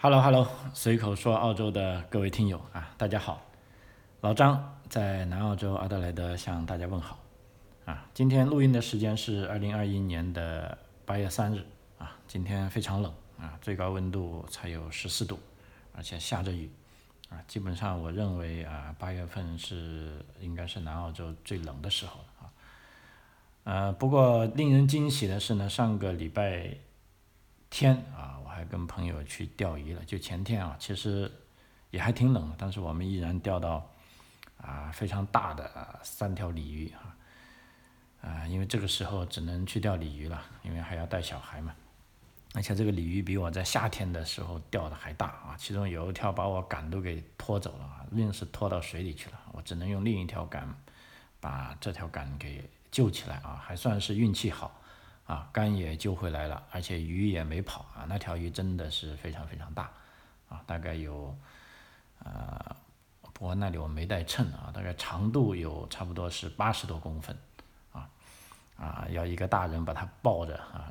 Hello Hello，随口说澳洲的各位听友啊，大家好，老张在南澳洲阿德莱德向大家问好啊。今天录音的时间是二零二一年的八月三日啊，今天非常冷啊，最高温度才有十四度，而且下着雨啊，基本上我认为啊，八月份是应该是南澳洲最冷的时候啊。呃，不过令人惊喜的是呢，上个礼拜天啊。我还跟朋友去钓鱼了，就前天啊，其实也还挺冷，但是我们依然钓到啊非常大的三条鲤鱼啊，啊，因为这个时候只能去钓鲤鱼了，因为还要带小孩嘛，而且这个鲤鱼比我在夏天的时候钓的还大啊，其中有一条把我杆都给拖走了，硬是拖到水里去了，我只能用另一条杆把这条杆给救起来啊，还算是运气好。啊，肝也救回来了，而且鱼也没跑啊，那条鱼真的是非常非常大，啊，大概有，呃，不过那里我没带秤啊，大概长度有差不多是八十多公分，啊，啊，要一个大人把它抱着啊，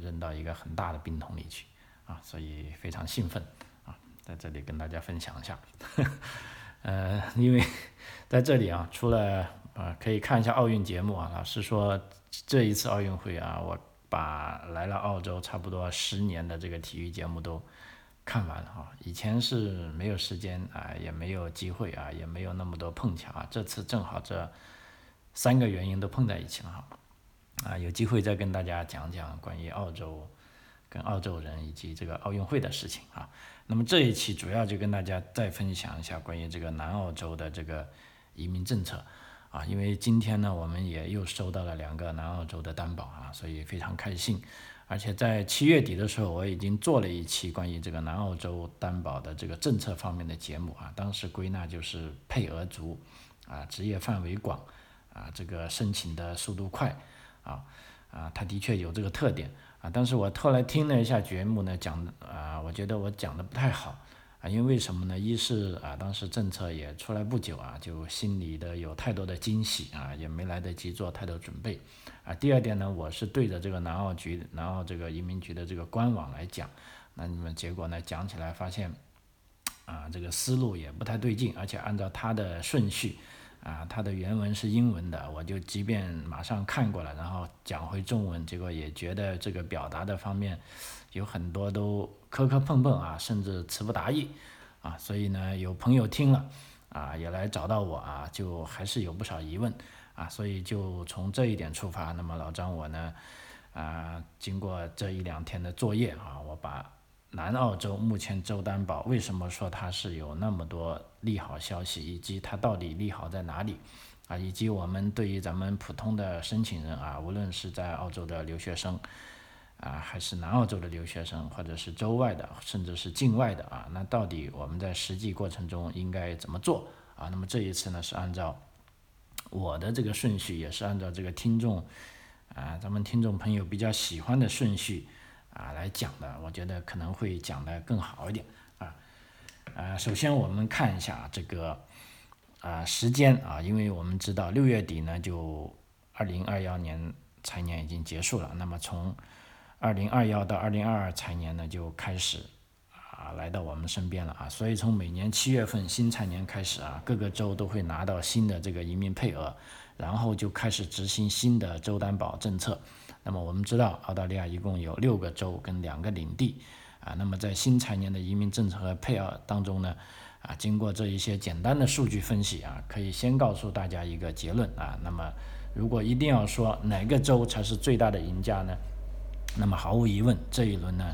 扔到一个很大的冰桶里去，啊，所以非常兴奋，啊，在这里跟大家分享一下，呃，因为 在这里啊，除了啊，可以看一下奥运节目啊，老师说。这一次奥运会啊，我把来了澳洲差不多十年的这个体育节目都看完了哈。以前是没有时间啊，也没有机会啊，也没有那么多碰巧啊。这次正好这三个原因都碰在一起了哈。啊，有机会再跟大家讲讲关于澳洲跟澳洲人以及这个奥运会的事情啊。那么这一期主要就跟大家再分享一下关于这个南澳洲的这个移民政策。啊，因为今天呢，我们也又收到了两个南澳洲的担保啊，所以非常开心。而且在七月底的时候，我已经做了一期关于这个南澳洲担保的这个政策方面的节目啊。当时归纳就是配额足，啊，职业范围广，啊，这个申请的速度快，啊，啊，它的确有这个特点啊。但是我后来听了一下节目呢，讲啊，我觉得我讲的不太好。啊，因为为什么呢？一是啊，当时政策也出来不久啊，就心里的有太多的惊喜啊，也没来得及做太多准备啊。第二点呢，我是对着这个南澳局、南澳这个移民局的这个官网来讲，那你们结果呢，讲起来发现啊，这个思路也不太对劲，而且按照它的顺序啊，它的原文是英文的，我就即便马上看过了，然后讲回中文，结果也觉得这个表达的方面有很多都。磕磕碰碰啊，甚至词不达意啊，所以呢，有朋友听了啊，也来找到我啊，就还是有不少疑问啊，所以就从这一点出发，那么老张我呢，啊，经过这一两天的作业啊，我把南澳洲目前州担保为什么说它是有那么多利好消息，以及它到底利好在哪里啊，以及我们对于咱们普通的申请人啊，无论是在澳洲的留学生。啊，还是南澳洲的留学生，或者是州外的，甚至是境外的啊，那到底我们在实际过程中应该怎么做啊？那么这一次呢，是按照我的这个顺序，也是按照这个听众啊，咱们听众朋友比较喜欢的顺序啊来讲的，我觉得可能会讲的更好一点啊。啊，首先我们看一下这个啊时间啊，因为我们知道六月底呢，就二零二幺年财年已经结束了，那么从二零二幺到二零二二财年呢，就开始啊来到我们身边了啊，所以从每年七月份新财年开始啊，各个州都会拿到新的这个移民配额，然后就开始执行新的州担保政策。那么我们知道，澳大利亚一共有六个州跟两个领地啊，那么在新财年的移民政策和配额当中呢，啊，经过这一些简单的数据分析啊，可以先告诉大家一个结论啊，那么如果一定要说哪个州才是最大的赢家呢？那么毫无疑问，这一轮呢，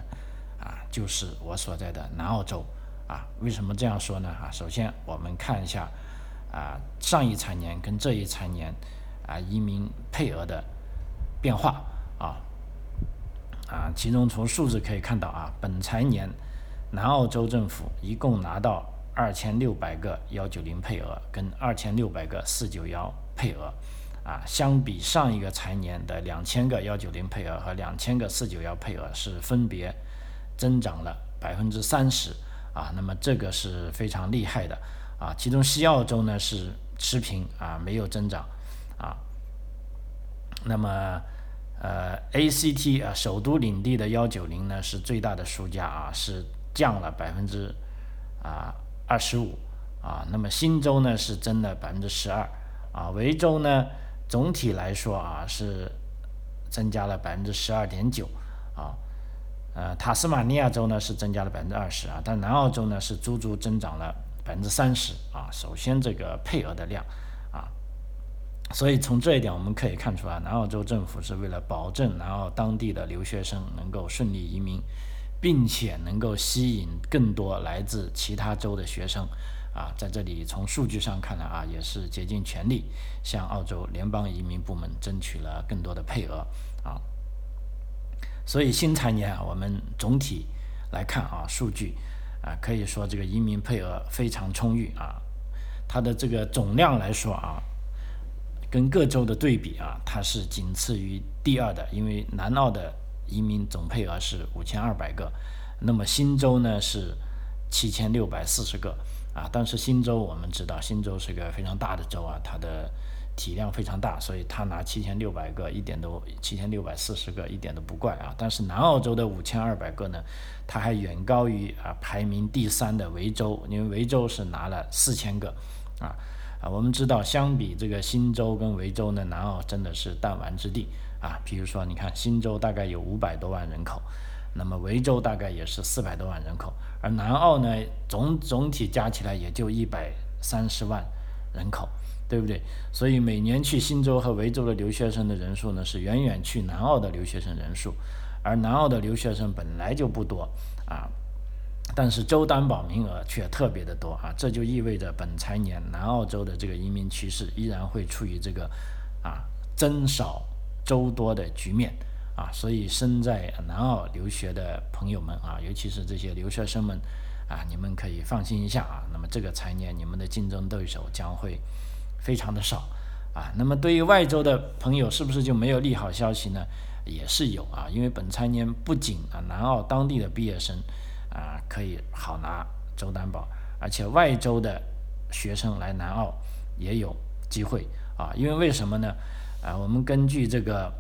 啊，就是我所在的南澳洲，啊，为什么这样说呢？啊，首先我们看一下，啊，上一财年跟这一财年，啊，移民配额的变化，啊，啊，其中从数字可以看到，啊，本财年南澳洲政府一共拿到二千六百个幺九零配额，跟二千六百个四九幺配额。啊，相比上一个财年的两千个幺九零配额和两千个四九幺配额是分别增长了百分之三十啊，那么这个是非常厉害的啊。其中西澳洲呢是持平啊，没有增长啊。那么呃，ACT 啊，首都领地的幺九零呢是最大的输家啊，是降了百分之啊二十五啊，那么新州呢是增了百分之十二啊，维州呢总体来说啊是增加了百分之十二点九啊，呃塔斯马尼亚州呢是增加了百分之二十啊，但南澳洲呢是足足增长了百分之三十啊。首先这个配额的量啊，所以从这一点我们可以看出啊，南澳洲政府是为了保证南澳当地的留学生能够顺利移民。并且能够吸引更多来自其他州的学生，啊，在这里从数据上看来啊，也是竭尽全力向澳洲联邦移民部门争取了更多的配额，啊，所以新财年啊，我们总体来看啊，数据啊，可以说这个移民配额非常充裕啊，它的这个总量来说啊，跟各州的对比啊，它是仅次于第二的，因为南澳的。移民总配额是五千二百个，那么新州呢是七千六百四十个啊。但是新州我们知道，新州是个非常大的州啊，它的体量非常大，所以它拿七千六百个一点都七千六百四十个一点都不怪啊。但是南澳洲的五千二百个呢，它还远高于啊排名第三的维州，因为维州是拿了四千个啊啊。我们知道，相比这个新州跟维州呢，南澳真的是弹丸之地。啊，比如说，你看新州大概有五百多万人口，那么维州大概也是四百多万人口，而南澳呢，总总体加起来也就一百三十万人口，对不对？所以每年去新州和维州的留学生的人数呢，是远远去南澳的留学生人数，而南澳的留学生本来就不多啊，但是州担保名额却特别的多啊，这就意味着本财年南澳洲的这个移民趋势依然会处于这个啊增少。周多的局面啊，所以身在南澳留学的朋友们啊，尤其是这些留学生们啊，你们可以放心一下啊。那么这个财年，你们的竞争对手将会非常的少啊。那么对于外州的朋友，是不是就没有利好消息呢？也是有啊，因为本财年不仅啊南澳当地的毕业生啊可以好拿州担保，而且外州的学生来南澳也有机会啊。因为为什么呢？啊，我们根据这个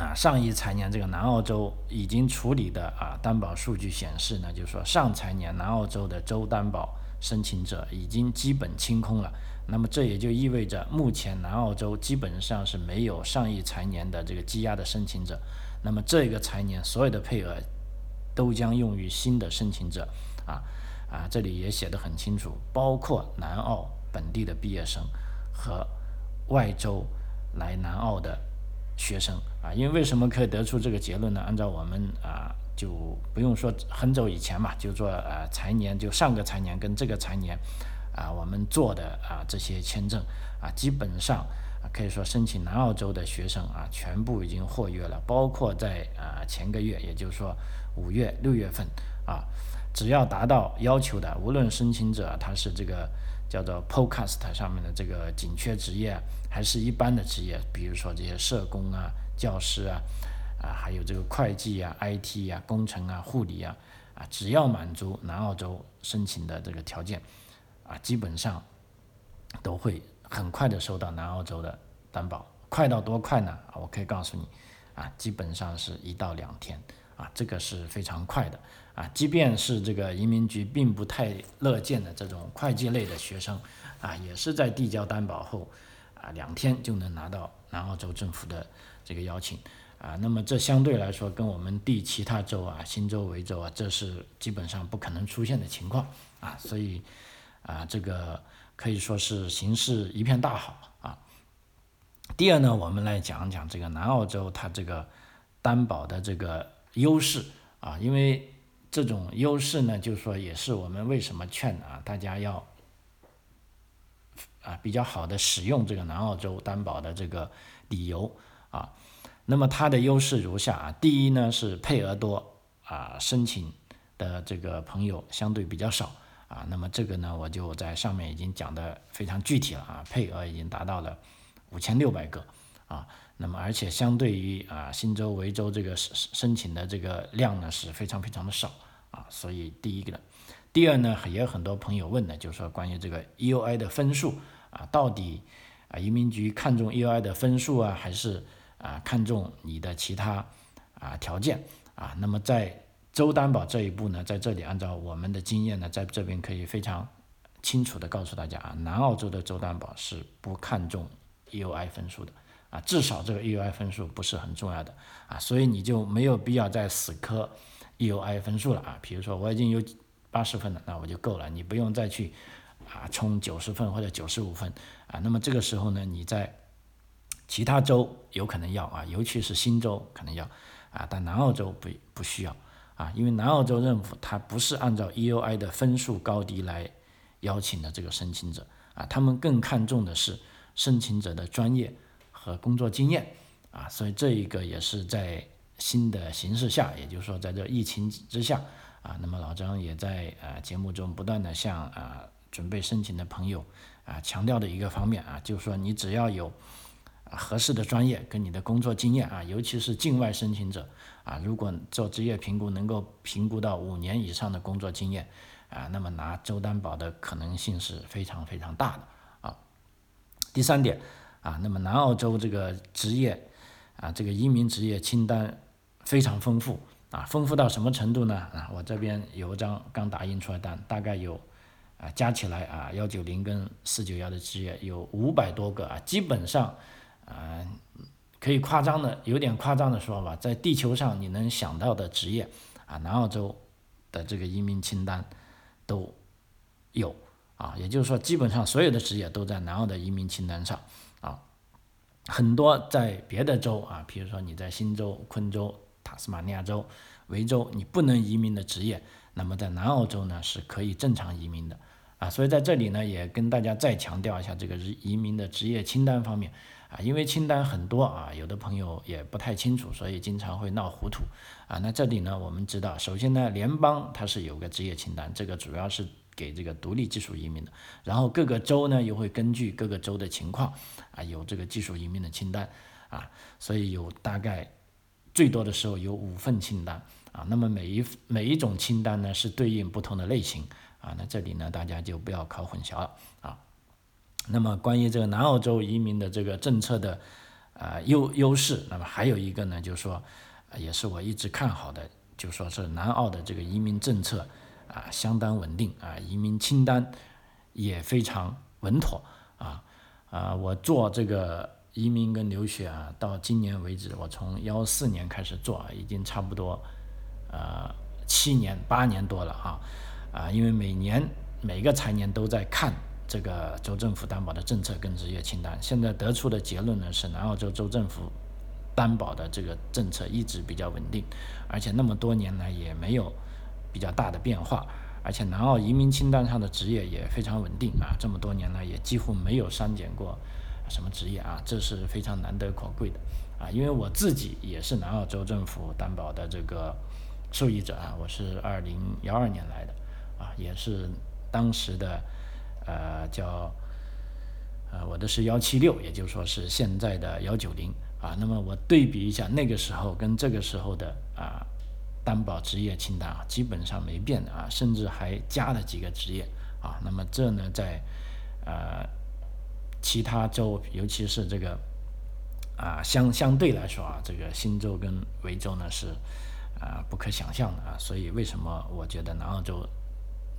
啊上一财年这个南澳洲已经处理的啊担保数据显示呢，就是说上财年南澳洲的州担保申请者已经基本清空了。那么这也就意味着目前南澳洲基本上是没有上一财年的这个积压的申请者。那么这个财年所有的配额都将用于新的申请者啊啊，这里也写的很清楚，包括南澳本地的毕业生和外州。来南澳的学生啊，因为为什么可以得出这个结论呢？按照我们啊，就不用说很久以前嘛，就说呃财年就上个财年跟这个财年啊，我们做的啊这些签证啊，基本上可以说申请南澳洲的学生啊，全部已经获约了，包括在啊前个月，也就是说五月六月份啊，只要达到要求的，无论申请者他是这个。叫做 Podcast 上面的这个紧缺职业，还是一般的职业，比如说这些社工啊、教师啊，啊，还有这个会计啊、IT 啊、工程啊、护理啊，啊，只要满足南澳洲申请的这个条件，啊，基本上都会很快的收到南澳洲的担保。快到多快呢？我可以告诉你，啊，基本上是一到两天，啊，这个是非常快的。啊，即便是这个移民局并不太乐见的这种会计类的学生，啊，也是在递交担保后，啊，两天就能拿到南澳洲政府的这个邀请，啊，那么这相对来说跟我们第其他州啊，新州、维州啊，这是基本上不可能出现的情况，啊，所以，啊，这个可以说是形势一片大好啊。第二呢，我们来讲讲这个南澳洲它这个担保的这个优势啊，因为。这种优势呢，就是说也是我们为什么劝啊大家要啊比较好的使用这个南澳洲担保的这个理由啊。那么它的优势如下啊，第一呢是配额多啊，申请的这个朋友相对比较少啊。那么这个呢，我就在上面已经讲的非常具体了啊，配额已经达到了五千六百个啊。那么，而且相对于啊新州、维州这个申申请的这个量呢是非常非常的少啊，所以第一个呢，第二呢也有很多朋友问呢，就是说关于这个 EUI 的分数啊，到底啊移民局看重 EUI 的分数啊，还是啊看重你的其他啊条件啊？那么在州担保这一步呢，在这里按照我们的经验呢，在这边可以非常清楚的告诉大家啊，南澳洲的州担保是不看重 EUI 分数的啊，至少这个 EUI 分数不是很重要的啊，所以你就没有必要再死磕 EUI 分数了啊。比如说我已经有八十分了，那我就够了，你不用再去啊冲九十分或者九十五分啊。那么这个时候呢，你在其他州有可能要啊，尤其是新州可能要啊，但南澳洲不不需要。啊，因为南澳洲政府它不是按照 EUI 的分数高低来邀请的这个申请者啊，他们更看重的是申请者的专业和工作经验啊，所以这一个也是在新的形势下，也就是说在这疫情之下啊，那么老张也在啊节目中不断的向啊准备申请的朋友啊强调的一个方面啊，就是说你只要有合适的专业跟你的工作经验啊，尤其是境外申请者。啊，如果做职业评估能够评估到五年以上的工作经验，啊，那么拿州担保的可能性是非常非常大的啊。第三点啊，那么南澳洲这个职业啊，这个移民职业清单非常丰富啊，丰富到什么程度呢？啊，我这边有一张刚打印出来单，大概有啊加起来啊幺九零跟四九幺的职业有五百多个啊，基本上啊。可以夸张的，有点夸张的说法，在地球上你能想到的职业，啊，南澳洲的这个移民清单都有啊，也就是说，基本上所有的职业都在南澳的移民清单上。很多在别的州啊，比如说你在新州、昆州、塔斯马尼亚州、维州，你不能移民的职业，那么在南澳洲呢是可以正常移民的啊。所以在这里呢，也跟大家再强调一下这个移民的职业清单方面。啊，因为清单很多啊，有的朋友也不太清楚，所以经常会闹糊涂啊。那这里呢，我们知道，首先呢，联邦它是有个职业清单，这个主要是给这个独立技术移民的。然后各个州呢，又会根据各个州的情况啊，有这个技术移民的清单啊，所以有大概最多的时候有五份清单啊。那么每一每一种清单呢，是对应不同的类型啊。那这里呢，大家就不要搞混淆了啊。那么关于这个南澳洲移民的这个政策的啊优优势，那么还有一个呢，就是说，也是我一直看好的，就说是南澳的这个移民政策啊相当稳定啊，移民清单也非常稳妥啊啊，我做这个移民跟留学啊，到今年为止，我从幺四年开始做，已经差不多呃七年八年多了啊啊，因为每年每个财年都在看。这个州政府担保的政策跟职业清单，现在得出的结论呢是，南澳洲州政府担保的这个政策一直比较稳定，而且那么多年来也没有比较大的变化，而且南澳移民清单上的职业也非常稳定啊，这么多年来也几乎没有删减过什么职业啊，这是非常难得可贵的啊，因为我自己也是南澳洲政府担保的这个受益者啊，我是二零幺二年来的啊，也是当时的。呃，叫，呃，我的是幺七六，也就是说是现在的幺九零啊。那么我对比一下那个时候跟这个时候的啊担保职业清单啊，基本上没变啊，甚至还加了几个职业啊。那么这呢，在呃其他州，尤其是这个啊相相对来说啊，这个新州跟维州呢是啊不可想象的啊。所以为什么我觉得南澳州？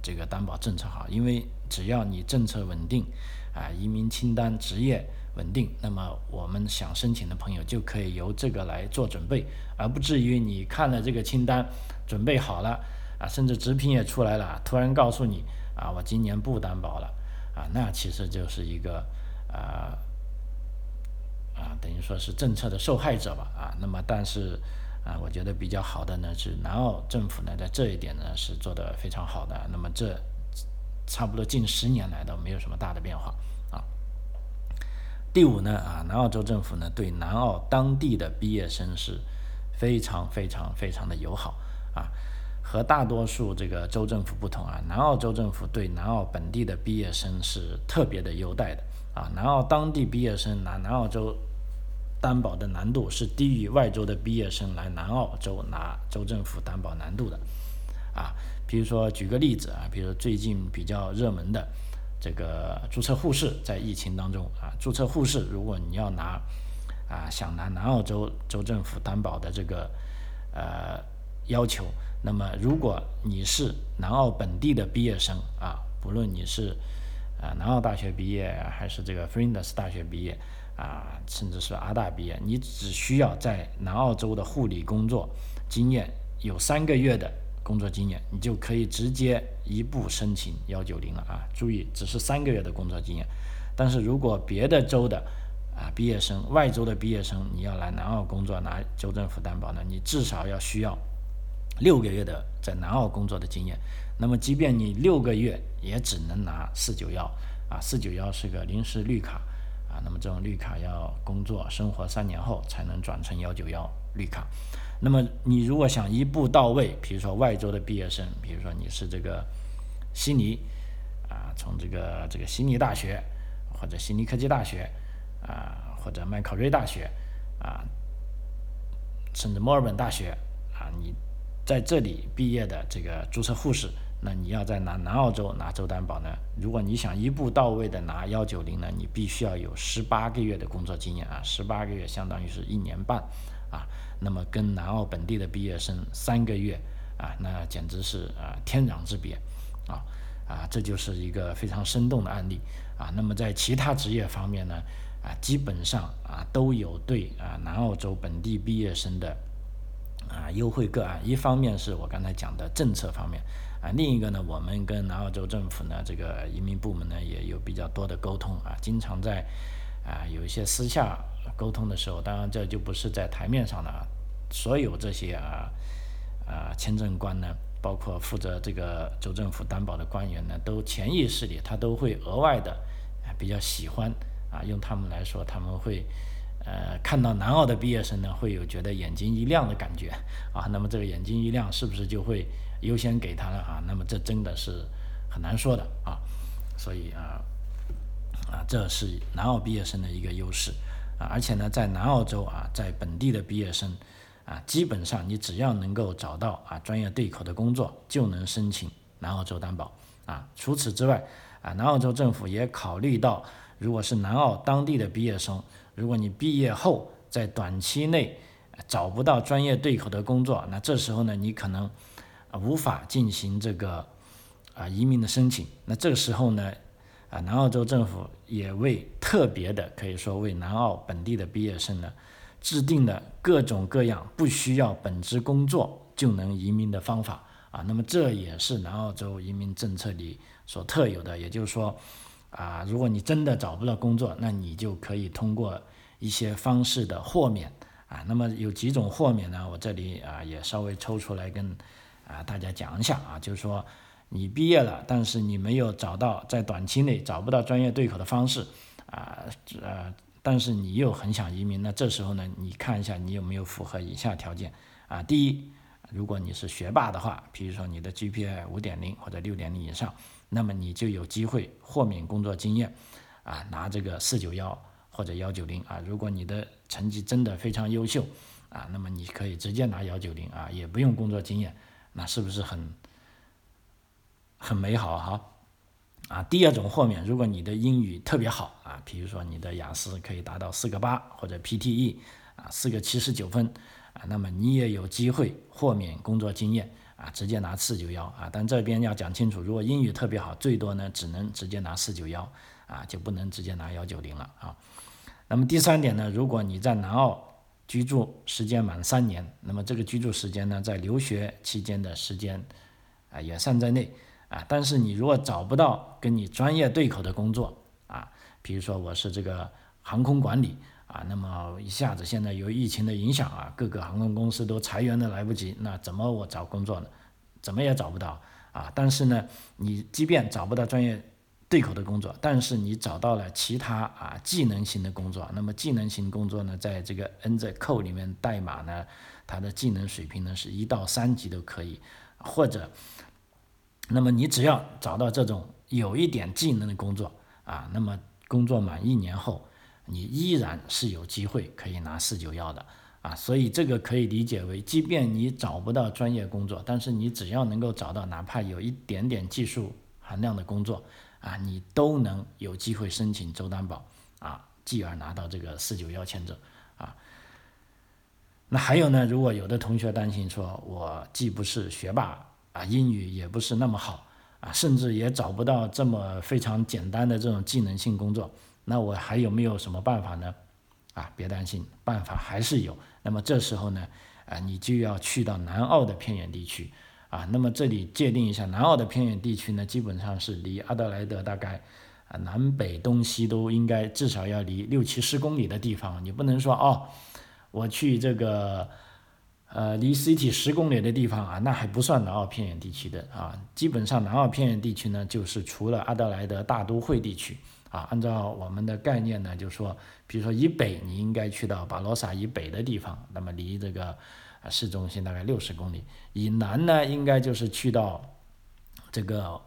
这个担保政策好，因为只要你政策稳定，啊，移民清单职业稳定，那么我们想申请的朋友就可以由这个来做准备，而不至于你看了这个清单，准备好了，啊，甚至直聘也出来了，突然告诉你，啊，我今年不担保了，啊，那其实就是一个，啊，啊，等于说是政策的受害者吧，啊，那么但是。啊，我觉得比较好的呢是南澳政府呢，在这一点呢是做的非常好的。那么这差不多近十年来都没有什么大的变化。第五呢啊，南澳州政府呢对南澳当地的毕业生是非常非常非常的友好啊，和大多数这个州政府不同啊，南澳州政府对南澳本地的毕业生是特别的优待的啊，南澳当地毕业生拿南澳州。担保的难度是低于外州的毕业生来南澳州拿州政府担保难度的，啊，比如说举个例子啊，比如最近比较热门的这个注册护士，在疫情当中啊，注册护士如果你要拿啊想拿南澳州州政府担保的这个呃要求，那么如果你是南澳本地的毕业生啊，不论你是啊南澳大学毕业还是这个 Flinders 大学毕业啊，甚至是阿大毕业，你只需要在南澳洲的护理工作经验有三个月的工作经验，你就可以直接一步申请幺九零了啊！注意，只是三个月的工作经验。但是如果别的州的啊毕业生，外州的毕业生，你要来南澳工作拿州政府担保呢，你至少要需要六个月的在南澳工作的经验。那么即便你六个月，也只能拿四九幺啊，四九幺是个临时绿卡啊。那么这种绿卡要工作生活三年后才能转成幺九幺绿卡。那么你如果想一步到位，比如说外州的毕业生，比如说你是这个悉尼啊，从这个这个悉尼大学。或者悉尼科技大学啊，或者麦考瑞大学啊，甚至墨尔本大学啊，你在这里毕业的这个注册护士，那你要在南南澳洲拿州担保呢？如果你想一步到位的拿幺九零呢，你必须要有十八个月的工作经验啊，十八个月相当于是一年半啊，那么跟南澳本地的毕业生三个月啊，那简直是啊天壤之别啊。啊，这就是一个非常生动的案例啊。那么在其他职业方面呢，啊，基本上啊都有对啊南澳洲本地毕业生的啊优惠个案。一方面是我刚才讲的政策方面啊，另一个呢，我们跟南澳洲政府呢这个移民部门呢也有比较多的沟通啊，经常在啊有一些私下沟通的时候，当然这就不是在台面上的啊，所有这些啊啊签证官呢。包括负责这个州政府担保的官员呢，都潜意识里他都会额外的比较喜欢啊，用他们来说，他们会呃看到南澳的毕业生呢，会有觉得眼睛一亮的感觉啊。那么这个眼睛一亮，是不是就会优先给他了啊？那么这真的是很难说的啊。所以啊啊，这是南澳毕业生的一个优势啊。而且呢，在南澳洲啊，在本地的毕业生。啊，基本上你只要能够找到啊专业对口的工作，就能申请南澳洲担保啊。除此之外，啊南澳洲政府也考虑到，如果是南澳当地的毕业生，如果你毕业后在短期内找不到专业对口的工作，那这时候呢，你可能无法进行这个啊移民的申请。那这个时候呢，啊南澳洲政府也为特别的，可以说为南澳本地的毕业生呢。制定的各种各样不需要本职工作就能移民的方法啊，那么这也是南澳洲移民政策里所特有的。也就是说，啊，如果你真的找不到工作，那你就可以通过一些方式的豁免啊。那么有几种豁免呢？我这里啊也稍微抽出来跟啊大家讲一下啊，就是说你毕业了，但是你没有找到在短期内找不到专业对口的方式啊，呃。但是你又很想移民，那这时候呢，你看一下你有没有符合以下条件啊？第一，如果你是学霸的话，比如说你的 GPA 五点零或者六点零以上，那么你就有机会豁免工作经验，啊，拿这个四九幺或者幺九零啊。如果你的成绩真的非常优秀啊，那么你可以直接拿幺九零啊，也不用工作经验，那是不是很很美好哈？啊，第二种豁免，如果你的英语特别好啊，比如说你的雅思可以达到四个八或者 PTE 啊四个七十九分啊，那么你也有机会豁免工作经验啊，直接拿四九幺啊。但这边要讲清楚，如果英语特别好，最多呢只能直接拿四九幺啊，就不能直接拿幺九零了啊。那么第三点呢，如果你在南澳居住时间满三年，那么这个居住时间呢，在留学期间的时间啊也算在内。啊，但是你如果找不到跟你专业对口的工作啊，比如说我是这个航空管理啊，那么一下子现在由疫情的影响啊，各个航空公司都裁员的来不及，那怎么我找工作呢？怎么也找不到啊。但是呢，你即便找不到专业对口的工作，但是你找到了其他啊技能型的工作，那么技能型工作呢，在这个 N Z c o 里面代码呢，它的技能水平呢是一到三级都可以，或者。那么你只要找到这种有一点技能的工作啊，那么工作满一年后，你依然是有机会可以拿四九幺的啊。所以这个可以理解为，即便你找不到专业工作，但是你只要能够找到哪怕有一点点技术含量的工作啊，你都能有机会申请州担保啊，继而拿到这个四九幺签证啊。那还有呢，如果有的同学担心说，我既不是学霸啊，英语也不是那么好啊，甚至也找不到这么非常简单的这种技能性工作，那我还有没有什么办法呢？啊，别担心，办法还是有。那么这时候呢，啊，你就要去到南澳的偏远地区啊。那么这里界定一下，南澳的偏远地区呢，基本上是离阿德莱德大概啊南北东西都应该至少要离六七十公里的地方，你不能说哦。我去这个，呃，离 City 十公里的地方啊，那还不算南澳偏远地区的啊。基本上南澳偏远地区呢，就是除了阿德莱德大都会地区啊，按照我们的概念呢，就是说，比如说以北，你应该去到巴罗萨以北的地方，那么离这个啊市中心大概六十公里。以南呢，应该就是去到这个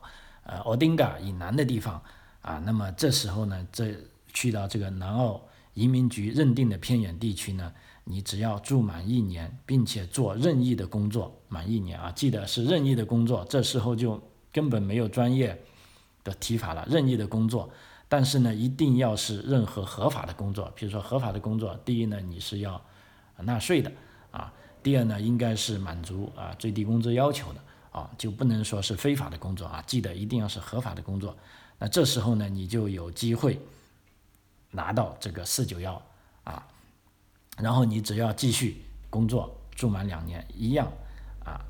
呃奥丁嘎以南的地方啊。那么这时候呢，这去到这个南澳。移民局认定的偏远地区呢，你只要住满一年，并且做任意的工作满一年啊，记得是任意的工作，这时候就根本没有专业的提法了。任意的工作，但是呢，一定要是任何合法的工作。比如说合法的工作，第一呢，你是要纳税的啊；第二呢，应该是满足啊最低工资要求的啊，就不能说是非法的工作啊。记得一定要是合法的工作。那这时候呢，你就有机会。拿到这个四九幺，然后你只要继续工作住满两年一样啊。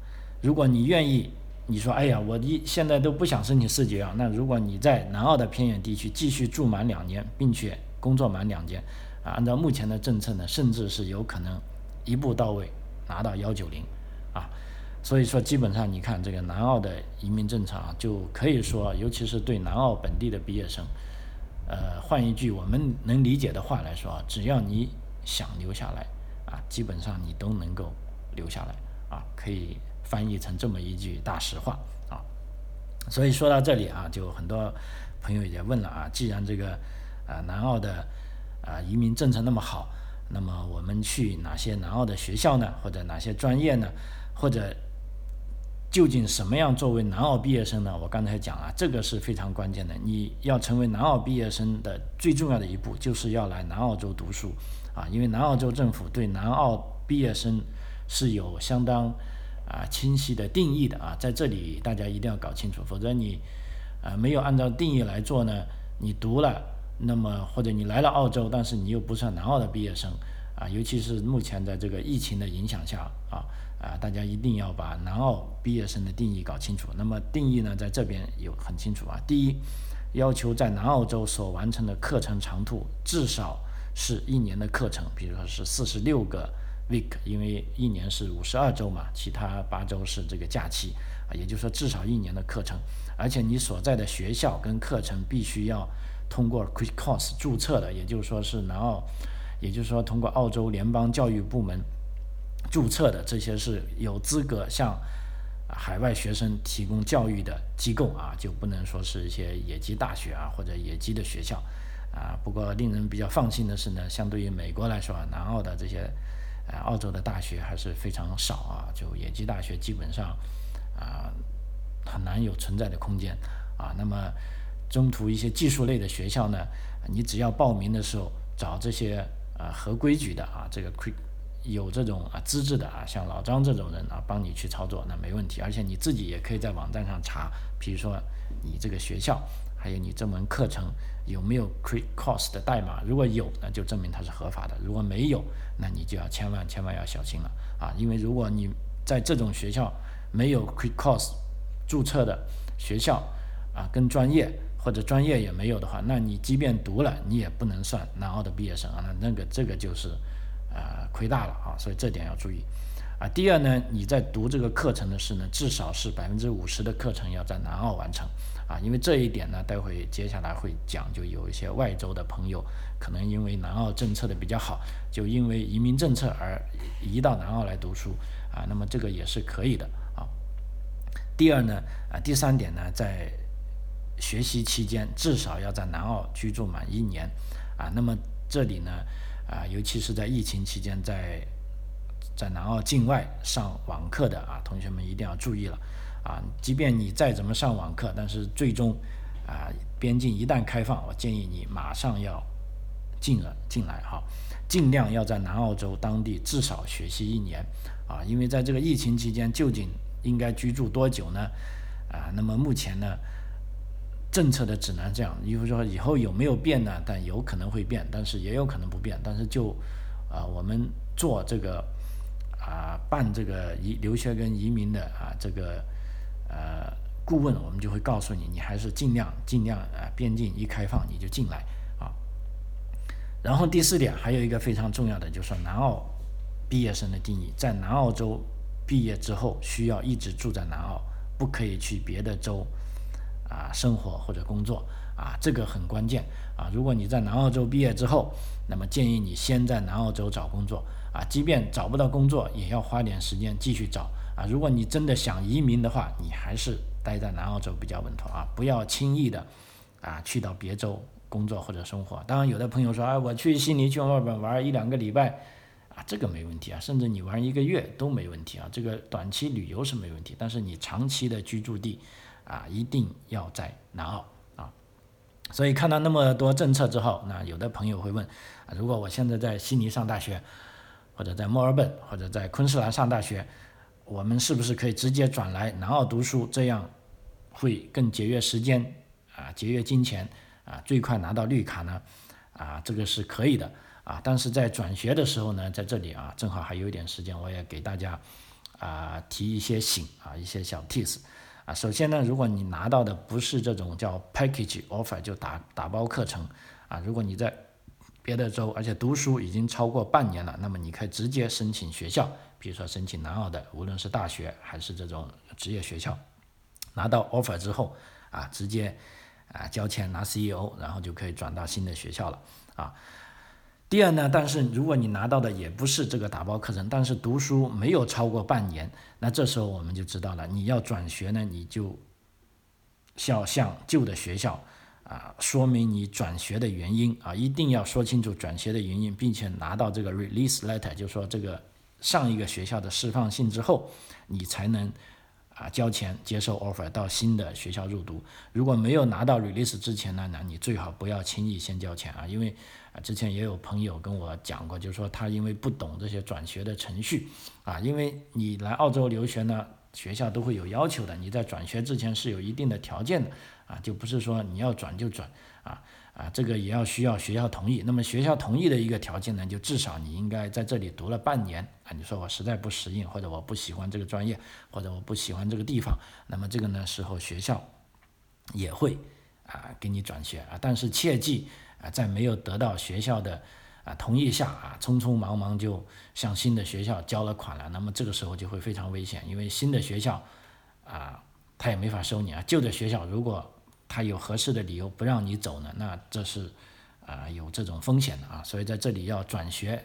如果你愿意，你说哎呀，我一现在都不想申请四九幺，那如果你在南澳的偏远地区继续住满两年，并且工作满两年啊，按照目前的政策呢，甚至是有可能一步到位拿到幺九零啊。所以说，基本上你看这个南澳的移民政策啊，就可以说，尤其是对南澳本地的毕业生。呃，换一句我们能理解的话来说，只要你想留下来啊，基本上你都能够留下来啊，可以翻译成这么一句大实话啊。所以说到这里啊，就很多朋友也问了啊，既然这个啊南澳的啊移民政策那么好，那么我们去哪些南澳的学校呢？或者哪些专业呢？或者？究竟什么样作为南澳毕业生呢？我刚才讲了，这个是非常关键的。你要成为南澳毕业生的最重要的一步，就是要来南澳洲读书啊！因为南澳洲政府对南澳毕业生是有相当啊清晰的定义的啊，在这里大家一定要搞清楚，否则你啊没有按照定义来做呢，你读了，那么或者你来了澳洲，但是你又不算南澳的毕业生啊，尤其是目前在这个疫情的影响下啊。啊，大家一定要把南澳毕业生的定义搞清楚。那么定义呢，在这边有很清楚啊。第一，要求在南澳洲所完成的课程长度至少是一年的课程，比如说是四十六个 week，因为一年是五十二周嘛，其他八周是这个假期啊，也就是说至少一年的课程。而且你所在的学校跟课程必须要通过 Quick Course 注册的，也就是说是南澳，也就是说通过澳洲联邦教育部门。注册的这些是有资格向海外学生提供教育的机构啊，就不能说是一些野鸡大学啊或者野鸡的学校啊。不过令人比较放心的是呢，相对于美国来说啊，南澳的这些呃澳洲的大学还是非常少啊，就野鸡大学基本上啊很难有存在的空间啊。那么中途一些技术类的学校呢，你只要报名的时候找这些啊合规矩的啊这个 quick。有这种啊资质的啊，像老张这种人啊，帮你去操作那没问题，而且你自己也可以在网站上查，比如说你这个学校，还有你这门课程有没有 Quick Course 的代码，如果有，那就证明它是合法的；如果没有，那你就要千万千万要小心了啊，因为如果你在这种学校没有 Quick Course 注册的学校啊，跟专业或者专业也没有的话，那你即便读了，你也不能算南澳的毕业生啊，那那个这个就是。呃，亏大了啊，所以这点要注意啊。第二呢，你在读这个课程的是呢，至少是百分之五十的课程要在南澳完成啊，因为这一点呢，待会接下来会讲，就有一些外州的朋友可能因为南澳政策的比较好，就因为移民政策而移到南澳来读书啊，那么这个也是可以的啊。第二呢，啊，第三点呢，在学习期间至少要在南澳居住满一年啊，那么这里呢。啊，尤其是在疫情期间，在在南澳境外上网课的啊，同学们一定要注意了啊！即便你再怎么上网课，但是最终啊，边境一旦开放，我建议你马上要进了进来哈，尽量要在南澳洲当地至少学习一年啊，因为在这个疫情期间究竟应该居住多久呢？啊，那么目前呢，政策的指南这样，比如说以后有没有变呢？但有可能会变，但是也有可能不变。但是就啊，我们做这个啊办这个移留学跟移民的啊这个呃顾问，我们就会告诉你，你还是尽量尽量啊边境一开放你就进来啊。然后第四点还有一个非常重要的，就是南澳毕业生的定义，在南澳洲毕业之后需要一直住在南澳。不可以去别的州啊生活或者工作啊，这个很关键啊。如果你在南澳洲毕业之后，那么建议你先在南澳洲找工作啊，即便找不到工作，也要花点时间继续找啊。如果你真的想移民的话，你还是待在南澳洲比较稳妥啊，不要轻易的啊去到别州工作或者生活。当然，有的朋友说，哎，我去悉尼、去墨尔本玩一两个礼拜。啊，这个没问题啊，甚至你玩一个月都没问题啊，这个短期旅游是没问题，但是你长期的居住地啊，一定要在南澳啊。所以看到那么多政策之后，那有的朋友会问啊，如果我现在在悉尼上大学，或者在墨尔本，或者在昆士兰上大学，我们是不是可以直接转来南澳读书，这样会更节约时间啊，节约金钱啊，最快拿到绿卡呢？啊，这个是可以的。啊，但是在转学的时候呢，在这里啊，正好还有一点时间，我也给大家啊提一些醒啊，一些小 tips 啊。首先呢，如果你拿到的不是这种叫 package offer，就打打包课程啊，如果你在别的州，而且读书已经超过半年了，那么你可以直接申请学校，比如说申请南澳的，无论是大学还是这种职业学校，拿到 offer 之后啊，直接啊交钱拿 CEO，然后就可以转到新的学校了啊。第二呢，但是如果你拿到的也不是这个打包课程，但是读书没有超过半年，那这时候我们就知道了，你要转学呢，你就要向旧的学校啊说明你转学的原因啊，一定要说清楚转学的原因，并且拿到这个 release letter，就说这个上一个学校的释放信之后，你才能啊交钱接受 offer 到新的学校入读。如果没有拿到 release 之前呢，那你最好不要轻易先交钱啊，因为。啊，之前也有朋友跟我讲过，就是说他因为不懂这些转学的程序，啊，因为你来澳洲留学呢，学校都会有要求的，你在转学之前是有一定的条件的，啊，就不是说你要转就转，啊啊，这个也要需要学校同意。那么学校同意的一个条件呢，就至少你应该在这里读了半年，啊，你说我实在不适应，或者我不喜欢这个专业，或者我不喜欢这个地方，那么这个呢时候学校也会啊给你转学啊，但是切记。啊，在没有得到学校的啊同意下啊，匆匆忙忙就向新的学校交了款了，那么这个时候就会非常危险，因为新的学校啊，他也没法收你啊。旧的学校如果他有合适的理由不让你走呢，那这是啊有这种风险的啊。所以在这里要转学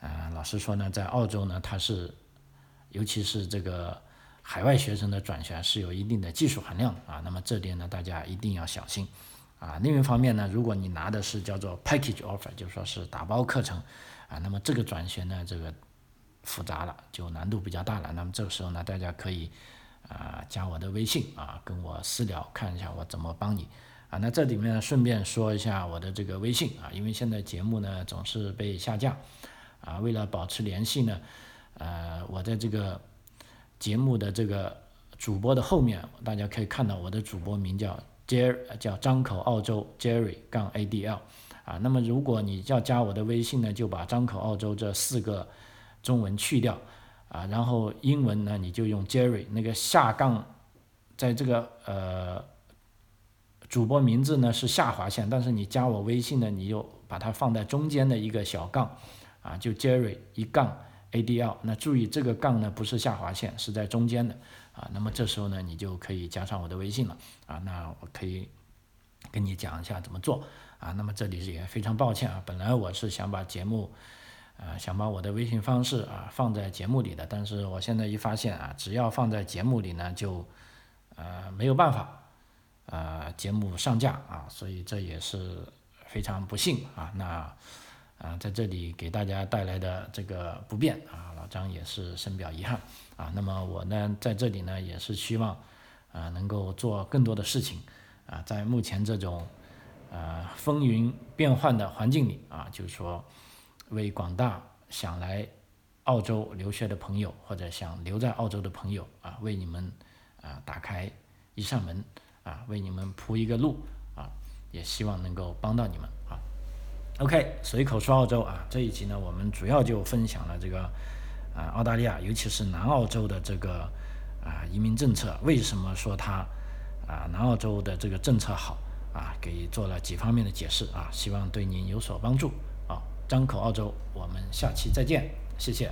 啊，老实说呢，在澳洲呢，它是尤其是这个海外学生的转学是有一定的技术含量啊。那么这点呢，大家一定要小心。啊，另一方面呢，如果你拿的是叫做 package offer，就说是打包课程，啊，那么这个转学呢，这个复杂了，就难度比较大了。那么这个时候呢，大家可以啊加我的微信啊，跟我私聊，看一下我怎么帮你。啊，那这里面顺便说一下我的这个微信啊，因为现在节目呢总是被下架，啊，为了保持联系呢，呃，我在这个节目的这个主播的后面，大家可以看到我的主播名叫。Jerry 叫张口澳洲 Jerry 杠 ADL 啊，那么如果你要加我的微信呢，就把张口澳洲这四个中文去掉啊，然后英文呢你就用 Jerry 那个下杠，在这个呃主播名字呢是下划线，但是你加我微信呢，你又把它放在中间的一个小杠啊，就 Jerry 一杠 ADL，那注意这个杠呢不是下划线，是在中间的。啊，那么这时候呢，你就可以加上我的微信了啊。那我可以跟你讲一下怎么做啊。那么这里也非常抱歉啊，本来我是想把节目，呃，想把我的微信方式啊放在节目里的，但是我现在一发现啊，只要放在节目里呢，就呃没有办法呃节目上架啊，所以这也是非常不幸啊。那啊在这里给大家带来的这个不便啊，老张也是深表遗憾。啊，那么我呢，在这里呢，也是希望，啊，能够做更多的事情，啊，在目前这种，呃风云变幻的环境里啊，就是说为广大想来澳洲留学的朋友或者想留在澳洲的朋友啊，为你们啊打开一扇门啊，为你们铺一个路啊，也希望能够帮到你们啊。OK，随口说澳洲啊，这一集呢，我们主要就分享了这个啊澳大利亚，尤其是南澳洲的这个啊移民政策，为什么说它啊南澳洲的这个政策好啊，给做了几方面的解释啊，希望对您有所帮助。张口澳洲，我们下期再见，谢谢。